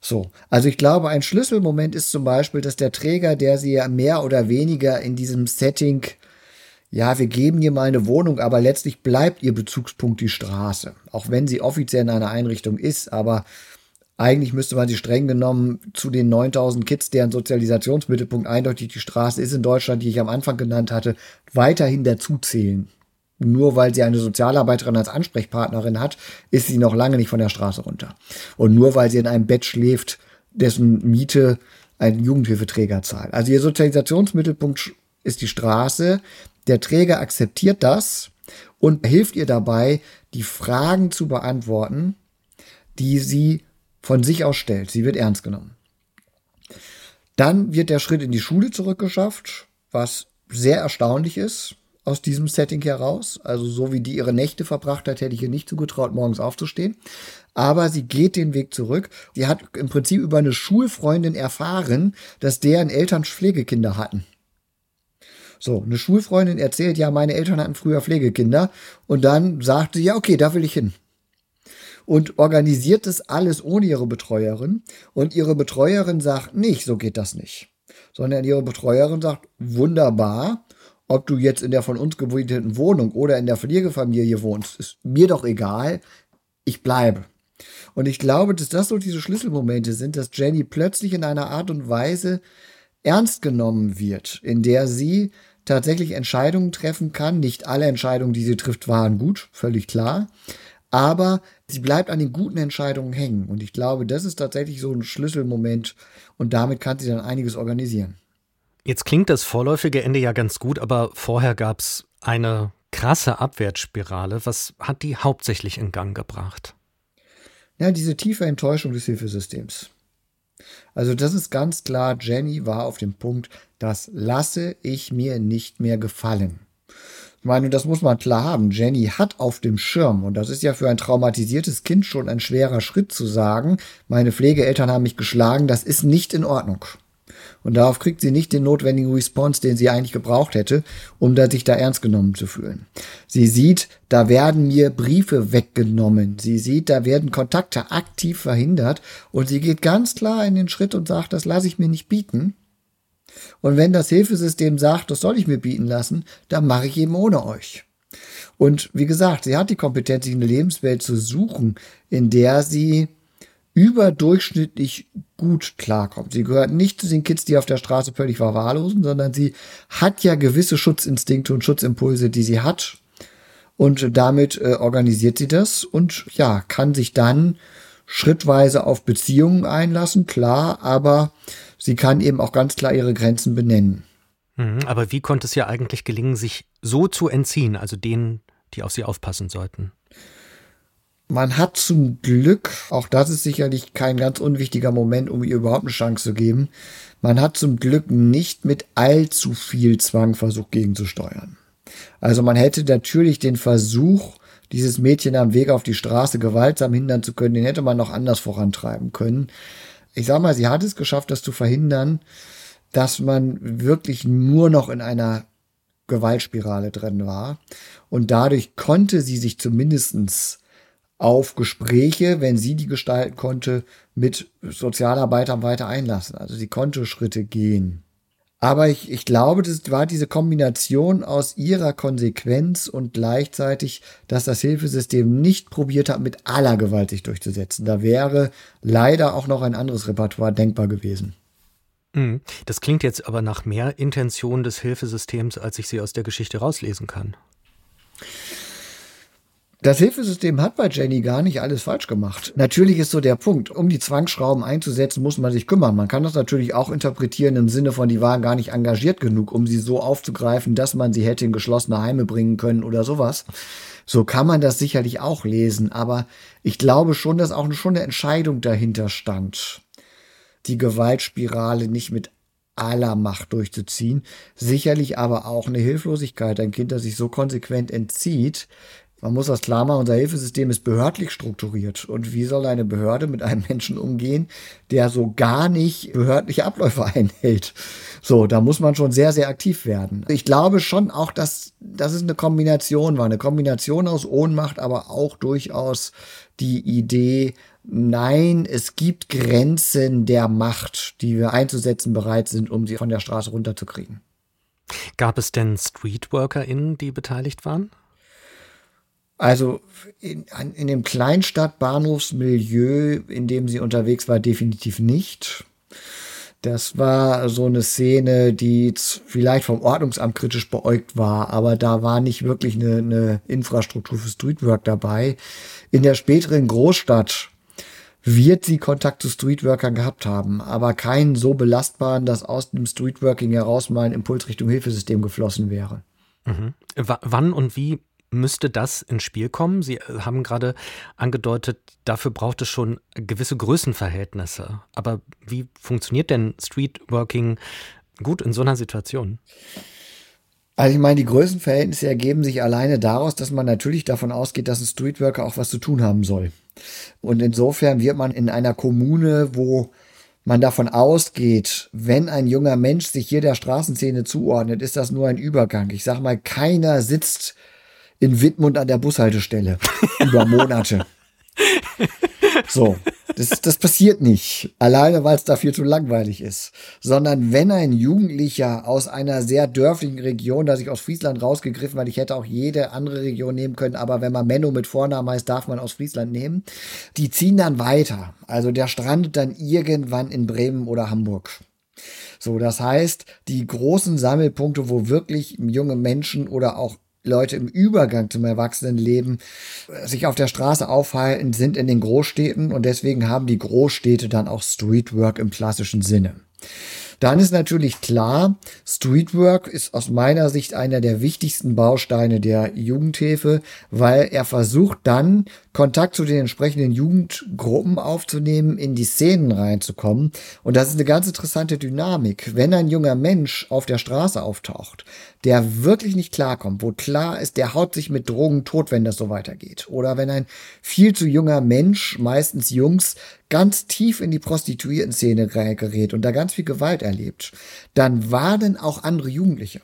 So, also ich glaube, ein Schlüsselmoment ist zum Beispiel, dass der Träger, der sie ja mehr oder weniger in diesem Setting, ja, wir geben ihr mal eine Wohnung, aber letztlich bleibt ihr Bezugspunkt die Straße. Auch wenn sie offiziell in einer Einrichtung ist, aber eigentlich müsste man sie streng genommen zu den 9000 Kids, deren Sozialisationsmittelpunkt eindeutig die Straße ist in Deutschland, die ich am Anfang genannt hatte, weiterhin dazuzählen. Nur weil sie eine Sozialarbeiterin als Ansprechpartnerin hat, ist sie noch lange nicht von der Straße runter. Und nur weil sie in einem Bett schläft, dessen Miete ein Jugendhilfeträger zahlt. Also ihr Sozialisationsmittelpunkt ist die Straße. Der Träger akzeptiert das und hilft ihr dabei, die Fragen zu beantworten, die sie von sich aus stellt. Sie wird ernst genommen. Dann wird der Schritt in die Schule zurückgeschafft, was sehr erstaunlich ist aus diesem Setting heraus. Also so wie die ihre Nächte verbracht hat, hätte ich ihr nicht zugetraut, morgens aufzustehen. Aber sie geht den Weg zurück. Sie hat im Prinzip über eine Schulfreundin erfahren, dass deren Eltern Pflegekinder hatten. So, eine Schulfreundin erzählt, ja, meine Eltern hatten früher Pflegekinder. Und dann sagt sie, ja, okay, da will ich hin und organisiert das alles ohne ihre Betreuerin. Und ihre Betreuerin sagt nicht, so geht das nicht. Sondern ihre Betreuerin sagt, wunderbar, ob du jetzt in der von uns gewohnten Wohnung oder in der Pflegefamilie wohnst, ist mir doch egal, ich bleibe. Und ich glaube, dass das so diese Schlüsselmomente sind, dass Jenny plötzlich in einer Art und Weise ernst genommen wird, in der sie tatsächlich Entscheidungen treffen kann. Nicht alle Entscheidungen, die sie trifft, waren gut, völlig klar aber sie bleibt an den guten Entscheidungen hängen. Und ich glaube, das ist tatsächlich so ein Schlüsselmoment und damit kann sie dann einiges organisieren. Jetzt klingt das vorläufige Ende ja ganz gut, aber vorher gab es eine krasse Abwärtsspirale. Was hat die hauptsächlich in Gang gebracht? Ja, diese tiefe Enttäuschung des Hilfesystems. Also das ist ganz klar, Jenny war auf dem Punkt, das lasse ich mir nicht mehr gefallen. Ich meine, das muss man klar haben. Jenny hat auf dem Schirm, und das ist ja für ein traumatisiertes Kind schon ein schwerer Schritt zu sagen, meine Pflegeeltern haben mich geschlagen, das ist nicht in Ordnung. Und darauf kriegt sie nicht den notwendigen Response, den sie eigentlich gebraucht hätte, um da sich da ernst genommen zu fühlen. Sie sieht, da werden mir Briefe weggenommen. Sie sieht, da werden Kontakte aktiv verhindert. Und sie geht ganz klar in den Schritt und sagt, das lasse ich mir nicht bieten. Und wenn das Hilfesystem sagt, das soll ich mir bieten lassen, dann mache ich eben ohne euch. Und wie gesagt, sie hat die Kompetenz, sich eine Lebenswelt zu suchen, in der sie überdurchschnittlich gut klarkommt. Sie gehört nicht zu den Kids, die auf der Straße völlig verwahrlosen, sondern sie hat ja gewisse Schutzinstinkte und Schutzimpulse, die sie hat. Und damit äh, organisiert sie das und ja, kann sich dann schrittweise auf Beziehungen einlassen, klar, aber sie kann eben auch ganz klar ihre Grenzen benennen. Mhm, aber wie konnte es ja eigentlich gelingen, sich so zu entziehen, also denen, die auf sie aufpassen sollten? Man hat zum Glück, auch das ist sicherlich kein ganz unwichtiger Moment, um ihr überhaupt eine Chance zu geben, man hat zum Glück nicht mit allzu viel Zwang versucht gegenzusteuern. Also man hätte natürlich den Versuch, dieses Mädchen am Weg auf die Straße gewaltsam hindern zu können, den hätte man noch anders vorantreiben können ich sag mal, sie hat es geschafft, das zu verhindern, dass man wirklich nur noch in einer Gewaltspirale drin war. Und dadurch konnte sie sich zumindestens auf Gespräche, wenn sie die gestalten konnte, mit Sozialarbeitern weiter einlassen. Also sie konnte Schritte gehen. Aber ich, ich glaube, das war diese Kombination aus ihrer Konsequenz und gleichzeitig, dass das Hilfesystem nicht probiert hat, mit aller Gewalt sich durchzusetzen. Da wäre leider auch noch ein anderes Repertoire denkbar gewesen. Mhm. Das klingt jetzt aber nach mehr Intention des Hilfesystems, als ich sie aus der Geschichte rauslesen kann. Das Hilfesystem hat bei Jenny gar nicht alles falsch gemacht. Natürlich ist so der Punkt, um die Zwangsschrauben einzusetzen, muss man sich kümmern. Man kann das natürlich auch interpretieren im Sinne von, die waren gar nicht engagiert genug, um sie so aufzugreifen, dass man sie hätte in geschlossene Heime bringen können oder sowas. So kann man das sicherlich auch lesen, aber ich glaube schon, dass auch schon eine Entscheidung dahinter stand, die Gewaltspirale nicht mit aller Macht durchzuziehen. Sicherlich aber auch eine Hilflosigkeit, ein Kind, das sich so konsequent entzieht, man muss das klar machen, unser Hilfesystem ist behördlich strukturiert. Und wie soll eine Behörde mit einem Menschen umgehen, der so gar nicht behördliche Abläufe einhält? So, da muss man schon sehr, sehr aktiv werden. Ich glaube schon auch, dass, dass es eine Kombination war. Eine Kombination aus Ohnmacht, aber auch durchaus die Idee, nein, es gibt Grenzen der Macht, die wir einzusetzen bereit sind, um sie von der Straße runterzukriegen. Gab es denn StreetworkerInnen, die beteiligt waren? Also in, in dem Kleinstadtbahnhofsmilieu, in dem sie unterwegs war, definitiv nicht. Das war so eine Szene, die vielleicht vom Ordnungsamt kritisch beäugt war, aber da war nicht wirklich eine, eine Infrastruktur für Streetwork dabei. In der späteren Großstadt wird sie Kontakt zu Streetworkern gehabt haben, aber keinen so belastbaren, dass aus dem Streetworking heraus mal ein Impuls Richtung Hilfesystem geflossen wäre. Mhm. wann und wie müsste das ins Spiel kommen? Sie äh, haben gerade angedeutet, dafür braucht es schon gewisse Größenverhältnisse. Aber wie funktioniert denn Streetworking gut in so einer Situation? Also ich meine, die Größenverhältnisse ergeben sich alleine daraus, dass man natürlich davon ausgeht, dass ein Streetworker auch was zu tun haben soll. Und insofern wird man in einer Kommune, wo man davon ausgeht, wenn ein junger Mensch sich hier der Straßenszene zuordnet, ist das nur ein Übergang. Ich sag mal, keiner sitzt in Wittmund an der Bushaltestelle über Monate. So, das, das passiert nicht. Alleine, weil es dafür zu langweilig ist. Sondern wenn ein Jugendlicher aus einer sehr dörflichen Region, da sich aus Friesland rausgegriffen hat, ich hätte auch jede andere Region nehmen können, aber wenn man Menno mit Vornamen heißt, darf man aus Friesland nehmen. Die ziehen dann weiter. Also der strandet dann irgendwann in Bremen oder Hamburg. So, das heißt, die großen Sammelpunkte, wo wirklich junge Menschen oder auch Leute im Übergang zum Erwachsenenleben äh, sich auf der Straße aufhalten, sind in den Großstädten und deswegen haben die Großstädte dann auch Streetwork im klassischen Sinne. Dann ist natürlich klar, Streetwork ist aus meiner Sicht einer der wichtigsten Bausteine der Jugendhilfe, weil er versucht dann Kontakt zu den entsprechenden Jugendgruppen aufzunehmen, in die Szenen reinzukommen. Und das ist eine ganz interessante Dynamik. Wenn ein junger Mensch auf der Straße auftaucht, der wirklich nicht klarkommt, wo klar ist, der haut sich mit Drogen tot, wenn das so weitergeht. Oder wenn ein viel zu junger Mensch, meistens Jungs, ganz tief in die Prostituierten-Szene gerät und da ganz viel Gewalt erlebt, dann warnen auch andere Jugendliche.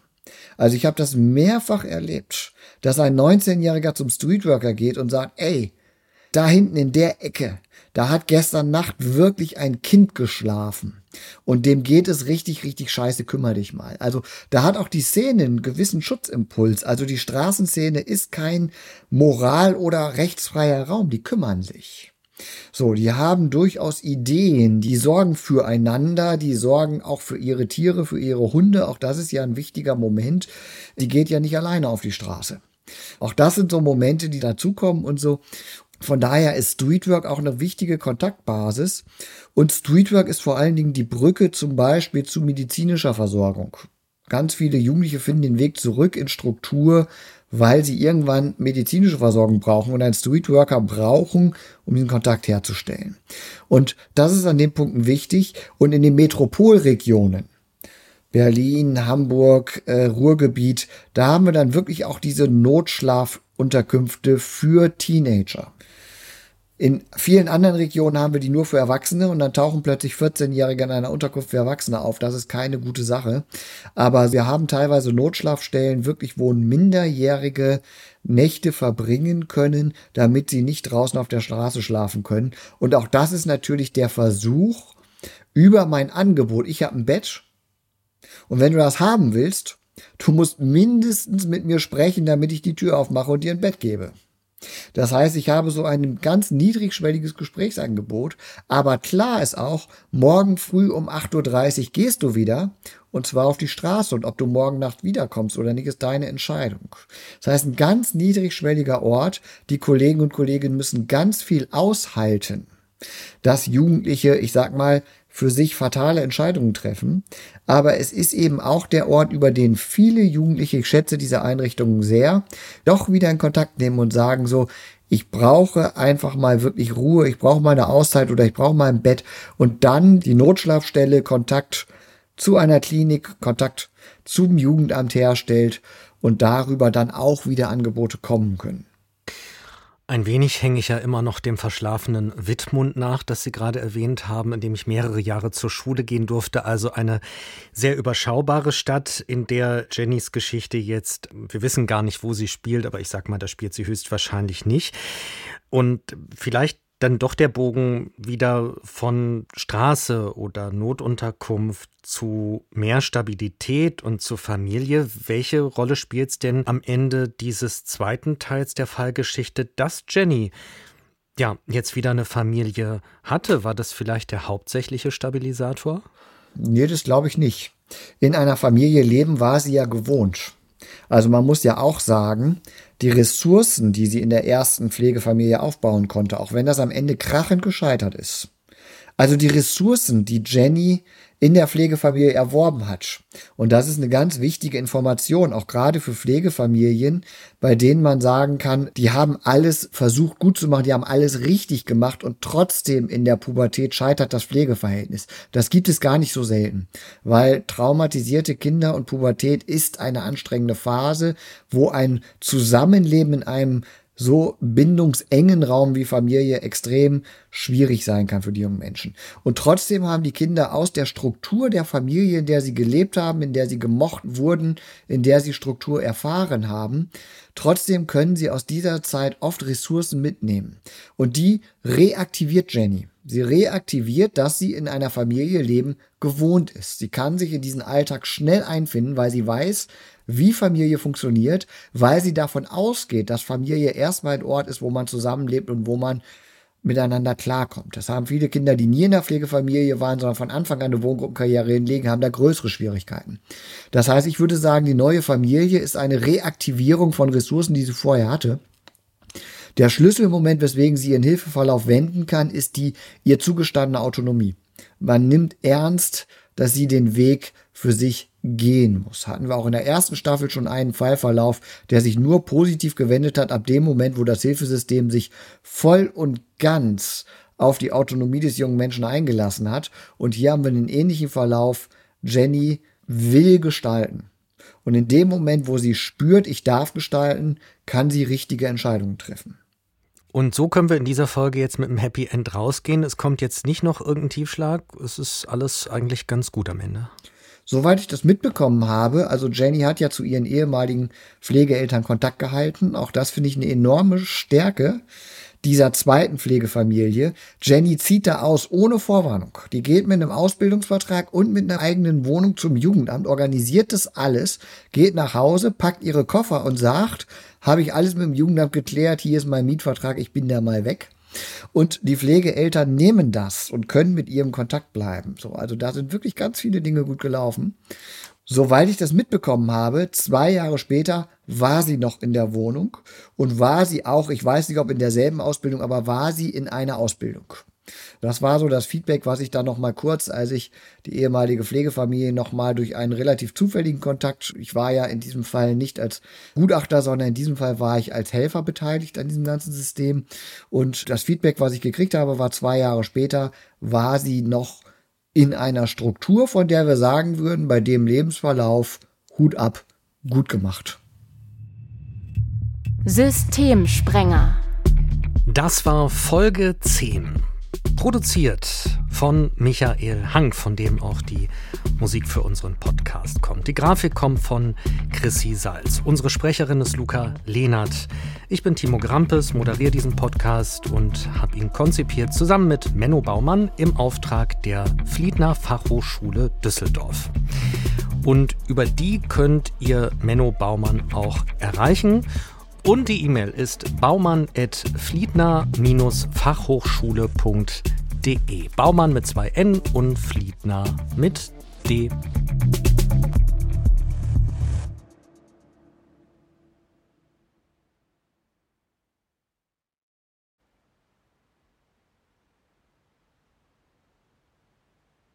Also ich habe das mehrfach erlebt, dass ein 19-Jähriger zum Streetworker geht und sagt, ey, da hinten in der Ecke, da hat gestern Nacht wirklich ein Kind geschlafen. Und dem geht es richtig, richtig scheiße, kümmere dich mal. Also da hat auch die Szene einen gewissen Schutzimpuls. Also die Straßenszene ist kein moral- oder rechtsfreier Raum, die kümmern sich. So, die haben durchaus Ideen, die sorgen füreinander, die sorgen auch für ihre Tiere, für ihre Hunde. Auch das ist ja ein wichtiger Moment. Die geht ja nicht alleine auf die Straße. Auch das sind so Momente, die dazukommen und so. Von daher ist Streetwork auch eine wichtige Kontaktbasis. Und Streetwork ist vor allen Dingen die Brücke zum Beispiel zu medizinischer Versorgung. Ganz viele Jugendliche finden den Weg zurück in Struktur, weil sie irgendwann medizinische Versorgung brauchen und einen Streetworker brauchen, um diesen Kontakt herzustellen. Und das ist an den Punkten wichtig. Und in den Metropolregionen, Berlin, Hamburg, äh, Ruhrgebiet, da haben wir dann wirklich auch diese Notschlafunterkünfte für Teenager. In vielen anderen Regionen haben wir die nur für Erwachsene und dann tauchen plötzlich 14-Jährige in einer Unterkunft für Erwachsene auf. Das ist keine gute Sache. Aber wir haben teilweise Notschlafstellen, wirklich, wo Minderjährige Nächte verbringen können, damit sie nicht draußen auf der Straße schlafen können. Und auch das ist natürlich der Versuch über mein Angebot. Ich habe ein Bett und wenn du das haben willst, du musst mindestens mit mir sprechen, damit ich die Tür aufmache und dir ein Bett gebe. Das heißt, ich habe so ein ganz niedrigschwelliges Gesprächsangebot, aber klar ist auch, morgen früh um 8.30 Uhr gehst du wieder und zwar auf die Straße und ob du morgen Nacht wiederkommst oder nicht, ist deine Entscheidung. Das heißt, ein ganz niedrigschwelliger Ort, die Kollegen und Kolleginnen müssen ganz viel aushalten, dass Jugendliche, ich sag mal, für sich fatale Entscheidungen treffen. Aber es ist eben auch der Ort, über den viele Jugendliche, ich schätze diese Einrichtungen sehr, doch wieder in Kontakt nehmen und sagen so, ich brauche einfach mal wirklich Ruhe, ich brauche mal eine Auszeit oder ich brauche mal ein Bett und dann die Notschlafstelle, Kontakt zu einer Klinik, Kontakt zum Jugendamt herstellt und darüber dann auch wieder Angebote kommen können. Ein wenig hänge ich ja immer noch dem verschlafenen Wittmund nach, das Sie gerade erwähnt haben, in dem ich mehrere Jahre zur Schule gehen durfte. Also eine sehr überschaubare Stadt, in der Jennys Geschichte jetzt, wir wissen gar nicht, wo sie spielt, aber ich sag mal, da spielt sie höchstwahrscheinlich nicht. Und vielleicht dann doch der Bogen wieder von Straße oder Notunterkunft zu mehr Stabilität und zur Familie. Welche Rolle spielt es denn am Ende dieses zweiten Teils der Fallgeschichte, dass Jenny ja jetzt wieder eine Familie hatte? War das vielleicht der hauptsächliche Stabilisator? Nee, das glaube ich nicht. In einer Familie leben war sie ja gewohnt. Also man muss ja auch sagen, die Ressourcen, die sie in der ersten Pflegefamilie aufbauen konnte, auch wenn das am Ende krachend gescheitert ist. Also die Ressourcen, die Jenny in der Pflegefamilie erworben hat. Und das ist eine ganz wichtige Information, auch gerade für Pflegefamilien, bei denen man sagen kann, die haben alles versucht gut zu machen, die haben alles richtig gemacht und trotzdem in der Pubertät scheitert das Pflegeverhältnis. Das gibt es gar nicht so selten, weil traumatisierte Kinder und Pubertät ist eine anstrengende Phase, wo ein Zusammenleben in einem so bindungsengen Raum wie Familie extrem schwierig sein kann für die jungen Menschen. Und trotzdem haben die Kinder aus der Struktur der Familie, in der sie gelebt haben, in der sie gemocht wurden, in der sie Struktur erfahren haben, trotzdem können sie aus dieser Zeit oft Ressourcen mitnehmen. Und die reaktiviert Jenny. Sie reaktiviert, dass sie in einer Familie leben gewohnt ist. Sie kann sich in diesen Alltag schnell einfinden, weil sie weiß, wie Familie funktioniert, weil sie davon ausgeht, dass Familie erstmal ein Ort ist, wo man zusammenlebt und wo man miteinander klarkommt. Das haben viele Kinder, die nie in der Pflegefamilie waren, sondern von Anfang an eine Wohngruppenkarriere hinlegen, haben da größere Schwierigkeiten. Das heißt, ich würde sagen, die neue Familie ist eine Reaktivierung von Ressourcen, die sie vorher hatte. Der Schlüsselmoment, weswegen sie ihren Hilfeverlauf wenden kann, ist die ihr zugestandene Autonomie. Man nimmt ernst, dass sie den Weg für sich gehen muss. Hatten wir auch in der ersten Staffel schon einen Fallverlauf, der sich nur positiv gewendet hat, ab dem Moment, wo das Hilfesystem sich voll und ganz auf die Autonomie des jungen Menschen eingelassen hat. Und hier haben wir einen ähnlichen Verlauf. Jenny will gestalten. Und in dem Moment, wo sie spürt, ich darf gestalten, kann sie richtige Entscheidungen treffen. Und so können wir in dieser Folge jetzt mit einem Happy End rausgehen. Es kommt jetzt nicht noch irgendein Tiefschlag. Es ist alles eigentlich ganz gut am Ende. Soweit ich das mitbekommen habe, also Jenny hat ja zu ihren ehemaligen Pflegeeltern Kontakt gehalten. Auch das finde ich eine enorme Stärke dieser zweiten Pflegefamilie. Jenny zieht da aus ohne Vorwarnung. Die geht mit einem Ausbildungsvertrag und mit einer eigenen Wohnung zum Jugendamt, organisiert das alles, geht nach Hause, packt ihre Koffer und sagt, habe ich alles mit dem Jugendamt geklärt, hier ist mein Mietvertrag, ich bin da mal weg. Und die Pflegeeltern nehmen das und können mit ihrem Kontakt bleiben. So, also da sind wirklich ganz viele Dinge gut gelaufen. Soweit ich das mitbekommen habe, zwei Jahre später war sie noch in der Wohnung und war sie auch, ich weiß nicht, ob in derselben Ausbildung, aber war sie in einer Ausbildung. Das war so das Feedback, was ich dann noch mal kurz, als ich die ehemalige Pflegefamilie noch mal durch einen relativ zufälligen Kontakt, ich war ja in diesem Fall nicht als Gutachter, sondern in diesem Fall war ich als Helfer beteiligt an diesem ganzen System. Und das Feedback, was ich gekriegt habe, war zwei Jahre später, war sie noch in einer Struktur, von der wir sagen würden, bei dem Lebensverlauf Hut ab, gut gemacht. Systemsprenger. Das war Folge 10. Produziert von Michael Hank, von dem auch die Musik für unseren Podcast kommt. Die Grafik kommt von Chrissy Salz. Unsere Sprecherin ist Luca Lehnert. Ich bin Timo Grampes, moderiere diesen Podcast und habe ihn konzipiert zusammen mit Menno Baumann im Auftrag der Fliedner Fachhochschule Düsseldorf. Und über die könnt ihr Menno Baumann auch erreichen Und die E-Mail ist baumann.fliedner-fachhochschule.de. Baumann mit zwei N und Fliedner mit D.